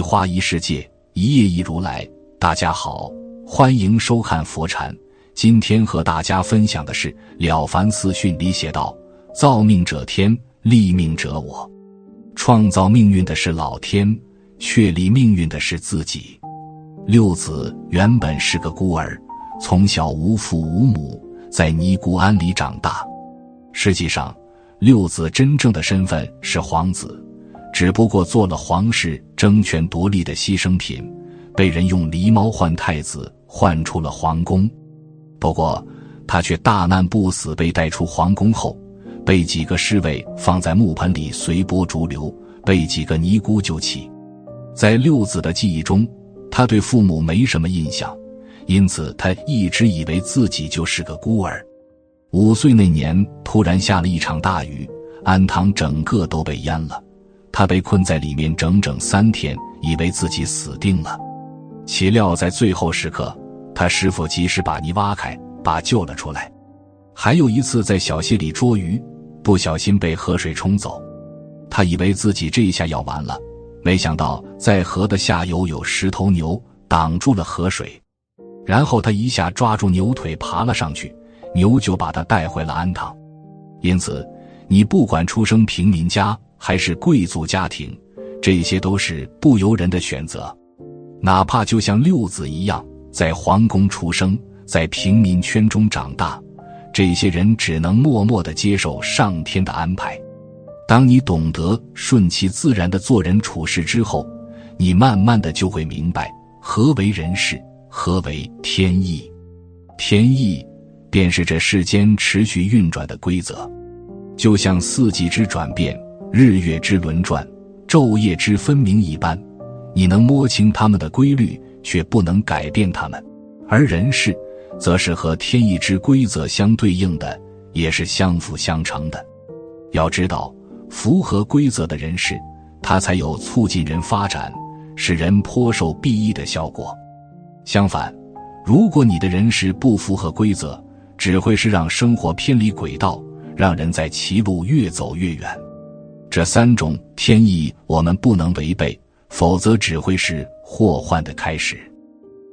一花一世界，一叶一如来。大家好，欢迎收看佛禅。今天和大家分享的是《了凡四训》里写道：“造命者天，立命者我。创造命运的是老天，确立命运的是自己。”六子原本是个孤儿，从小无父无母，在尼姑庵里长大。实际上，六子真正的身份是皇子。只不过做了皇室争权夺利的牺牲品，被人用狸猫换太子，换出了皇宫。不过，他却大难不死，被带出皇宫后，被几个侍卫放在木盆里随波逐流，被几个尼姑救起。在六子的记忆中，他对父母没什么印象，因此他一直以为自己就是个孤儿。五岁那年，突然下了一场大雨，安堂整个都被淹了。他被困在里面整整三天，以为自己死定了。岂料在最后时刻，他师傅及时把泥挖开，把救了出来。还有一次在小溪里捉鱼，不小心被河水冲走，他以为自己这一下要完了，没想到在河的下游有十头牛挡住了河水，然后他一下抓住牛腿爬了上去，牛就把他带回了安堂。因此，你不管出生平民家。还是贵族家庭，这些都是不由人的选择。哪怕就像六子一样，在皇宫出生，在平民圈中长大，这些人只能默默的接受上天的安排。当你懂得顺其自然的做人处事之后，你慢慢的就会明白何为人事，何为天意。天意便是这世间持续运转的规则，就像四季之转变。日月之轮转，昼夜之分明一般，你能摸清他们的规律，却不能改变他们；而人事，则是和天意之规则相对应的，也是相辅相成的。要知道，符合规则的人事，它才有促进人发展、使人颇受裨益的效果。相反，如果你的人事不符合规则，只会是让生活偏离轨道，让人在歧路越走越远。这三种天意，我们不能违背，否则只会是祸患的开始。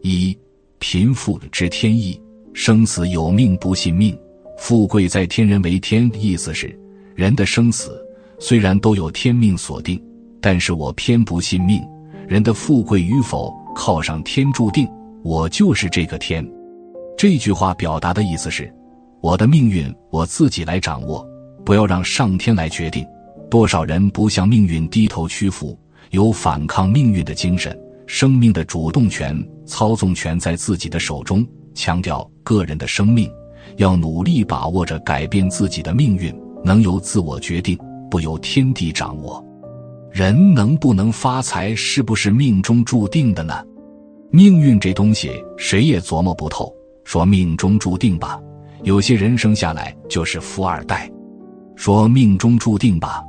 一贫富之天意，生死有命不信命，富贵在天人为天。意思是，人的生死虽然都有天命所定，但是我偏不信命。人的富贵与否，靠上天注定，我就是这个天。这句话表达的意思是，我的命运我自己来掌握，不要让上天来决定。多少人不向命运低头屈服，有反抗命运的精神，生命的主动权、操纵权在自己的手中。强调个人的生命，要努力把握着改变自己的命运，能由自我决定，不由天地掌握。人能不能发财，是不是命中注定的呢？命运这东西，谁也琢磨不透。说命中注定吧，有些人生下来就是富二代；说命中注定吧。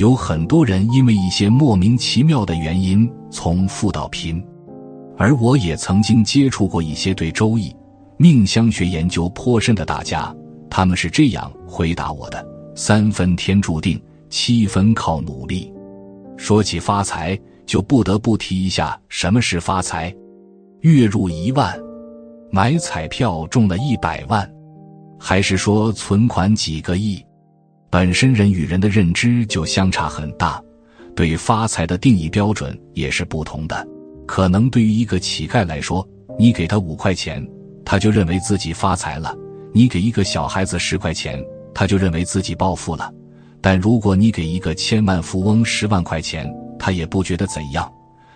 有很多人因为一些莫名其妙的原因从富到贫，而我也曾经接触过一些对周易、命相学研究颇深的大家，他们是这样回答我的：三分天注定，七分靠努力。说起发财，就不得不提一下什么是发财：月入一万，买彩票中了一百万，还是说存款几个亿？本身人与人的认知就相差很大，对发财的定义标准也是不同的。可能对于一个乞丐来说，你给他五块钱，他就认为自己发财了；你给一个小孩子十块钱，他就认为自己暴富了。但如果你给一个千万富翁十万块钱，他也不觉得怎样。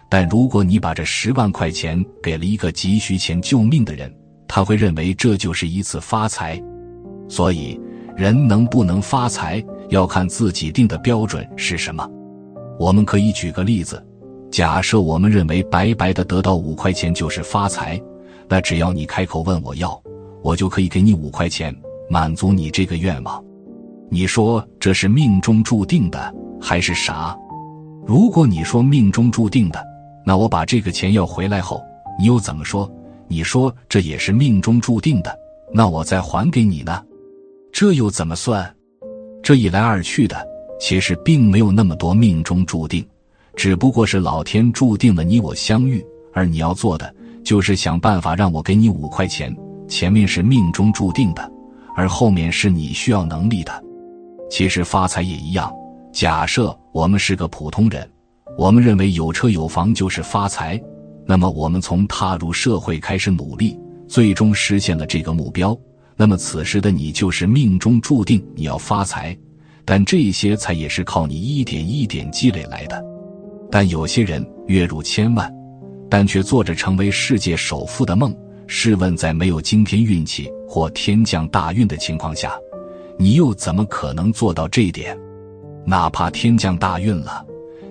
但如果你把这十万块钱给了一个急需钱救命的人，他会认为这就是一次发财。所以。人能不能发财，要看自己定的标准是什么。我们可以举个例子，假设我们认为白白的得到五块钱就是发财，那只要你开口问我要，我就可以给你五块钱，满足你这个愿望。你说这是命中注定的还是啥？如果你说命中注定的，那我把这个钱要回来后，你又怎么说？你说这也是命中注定的，那我再还给你呢？这又怎么算？这一来二去的，其实并没有那么多命中注定，只不过是老天注定了你我相遇，而你要做的就是想办法让我给你五块钱。前面是命中注定的，而后面是你需要能力的。其实发财也一样。假设我们是个普通人，我们认为有车有房就是发财，那么我们从踏入社会开始努力，最终实现了这个目标。那么此时的你就是命中注定你要发财，但这些财也是靠你一点一点积累来的。但有些人月入千万，但却做着成为世界首富的梦。试问，在没有惊天运气或天降大运的情况下，你又怎么可能做到这一点？哪怕天降大运了，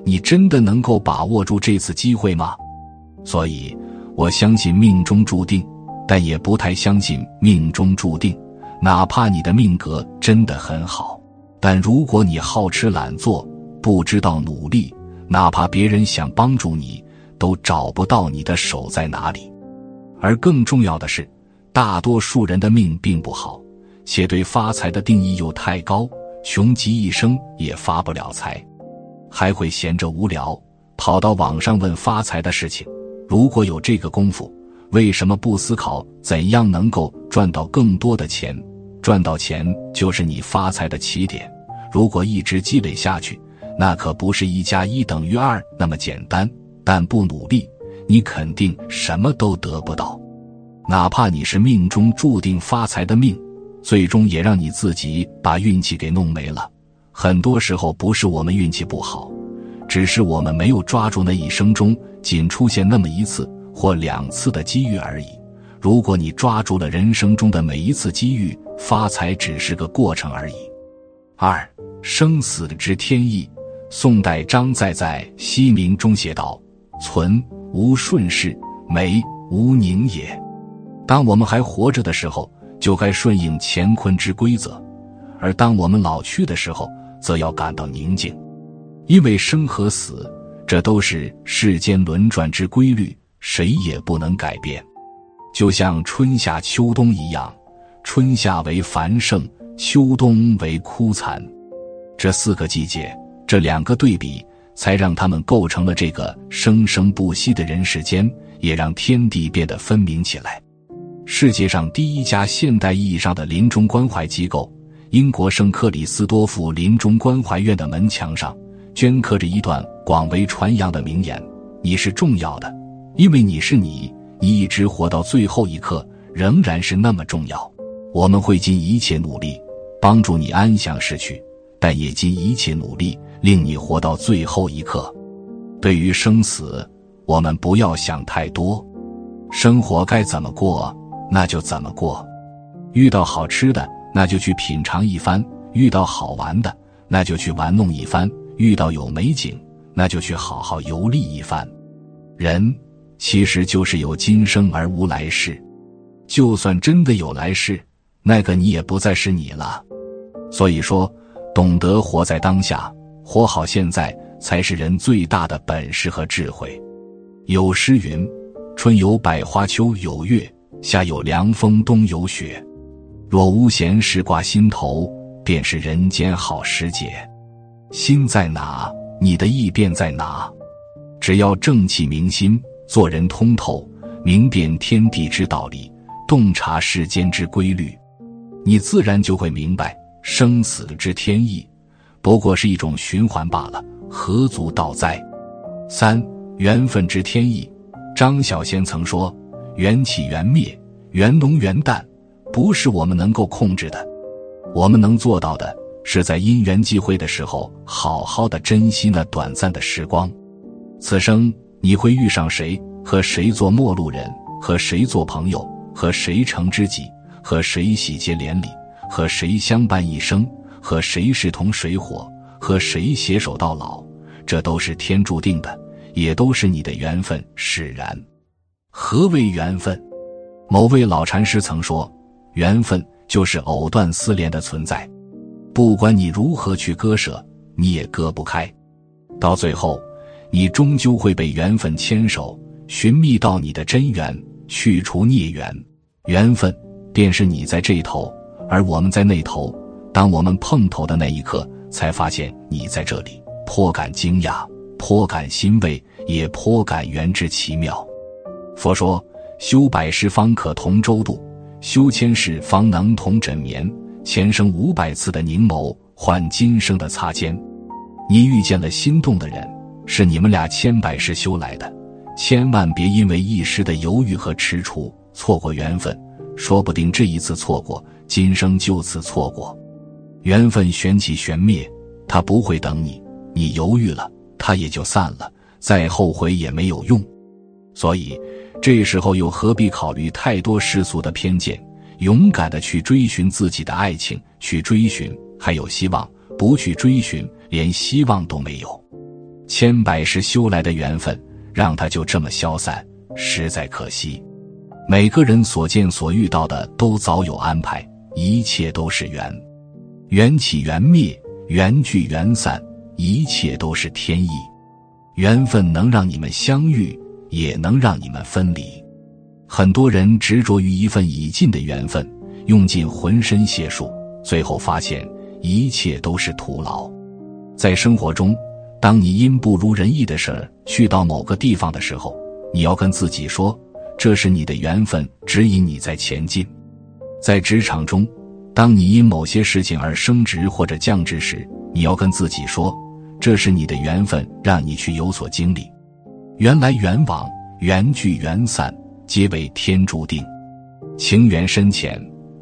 你真的能够把握住这次机会吗？所以，我相信命中注定，但也不太相信命中注定。哪怕你的命格真的很好，但如果你好吃懒做，不知道努力，哪怕别人想帮助你，都找不到你的手在哪里。而更重要的是，大多数人的命并不好，且对发财的定义又太高。穷极一生也发不了财，还会闲着无聊跑到网上问发财的事情。如果有这个功夫，为什么不思考怎样能够赚到更多的钱？赚到钱就是你发财的起点。如果一直积累下去，那可不是一加一等于二那么简单。但不努力，你肯定什么都得不到。哪怕你是命中注定发财的命。最终也让你自己把运气给弄没了。很多时候不是我们运气不好，只是我们没有抓住那一生中仅出现那么一次或两次的机遇而已。如果你抓住了人生中的每一次机遇，发财只是个过程而已。二生死之天意。宋代张载在《西明》中写道：“存无顺势，美无宁也。”当我们还活着的时候。就该顺应乾坤之规则，而当我们老去的时候，则要感到宁静，因为生和死，这都是世间轮转之规律，谁也不能改变。就像春夏秋冬一样，春夏为繁盛，秋冬为枯残，这四个季节，这两个对比，才让他们构成了这个生生不息的人世间，也让天地变得分明起来。世界上第一家现代意义上的临终关怀机构——英国圣克里斯多夫临终关怀院的门墙上，镌刻着一段广为传扬的名言：“你是重要的，因为你是你，你一直活到最后一刻，仍然是那么重要。我们会尽一切努力帮助你安详逝去，但也尽一切努力令你活到最后一刻。对于生死，我们不要想太多，生活该怎么过？”那就怎么过？遇到好吃的，那就去品尝一番；遇到好玩的，那就去玩弄一番；遇到有美景，那就去好好游历一番。人其实就是有今生而无来世，就算真的有来世，那个你也不再是你了。所以说，懂得活在当下，活好现在，才是人最大的本事和智慧。有诗云：“春有百花，秋有月。”夏有凉风，冬有雪。若无闲事挂心头，便是人间好时节。心在哪，你的意便在哪。只要正气明心，做人通透，明辨天地之道理，洞察世间之规律，你自然就会明白，生死之天意，不过是一种循环罢了，何足道哉？三缘分之天意。张小娴曾说。缘起缘灭，缘浓缘淡，不是我们能够控制的。我们能做到的，是在因缘际会的时候，好好的珍惜那短暂的时光。此生你会遇上谁？和谁做陌路人？和谁做朋友？和谁成知己？和谁喜结连理？和谁相伴一生？和谁势同水火？和谁携手到老？这都是天注定的，也都是你的缘分使然。何为缘分？某位老禅师曾说：“缘分就是藕断丝连的存在，不管你如何去割舍，你也割不开。到最后，你终究会被缘分牵手，寻觅到你的真缘，去除孽缘。缘分便是你在这头，而我们在那头。当我们碰头的那一刻，才发现你在这里，颇感惊讶，颇感欣慰，也颇感缘之奇妙。佛说：修百世方可同舟渡，修千世方能同枕眠。前生五百次的凝眸，换今生的擦肩。你遇见了心动的人，是你们俩千百世修来的。千万别因为一时的犹豫和踟蹰错过缘分，说不定这一次错过，今生就此错过。缘分旋起旋灭，他不会等你。你犹豫了，他也就散了，再后悔也没有用。所以，这时候又何必考虑太多世俗的偏见？勇敢的去追寻自己的爱情，去追寻还有希望；不去追寻，连希望都没有。千百世修来的缘分。让他就这么消散，实在可惜。每个人所见所遇到的都早有安排，一切都是缘，缘起缘灭，缘聚缘散，一切都是天意。缘分能让你们相遇，也能让你们分离。很多人执着于一份已尽的缘分，用尽浑身解数，最后发现一切都是徒劳。在生活中。当你因不如人意的事儿去到某个地方的时候，你要跟自己说，这是你的缘分指引你在前进。在职场中，当你因某些事情而升职或者降职时，你要跟自己说，这是你的缘分让你去有所经历。缘来缘往，缘聚缘散，皆为天注定。情缘深浅，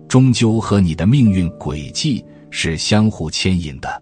终究和你的命运轨迹是相互牵引的。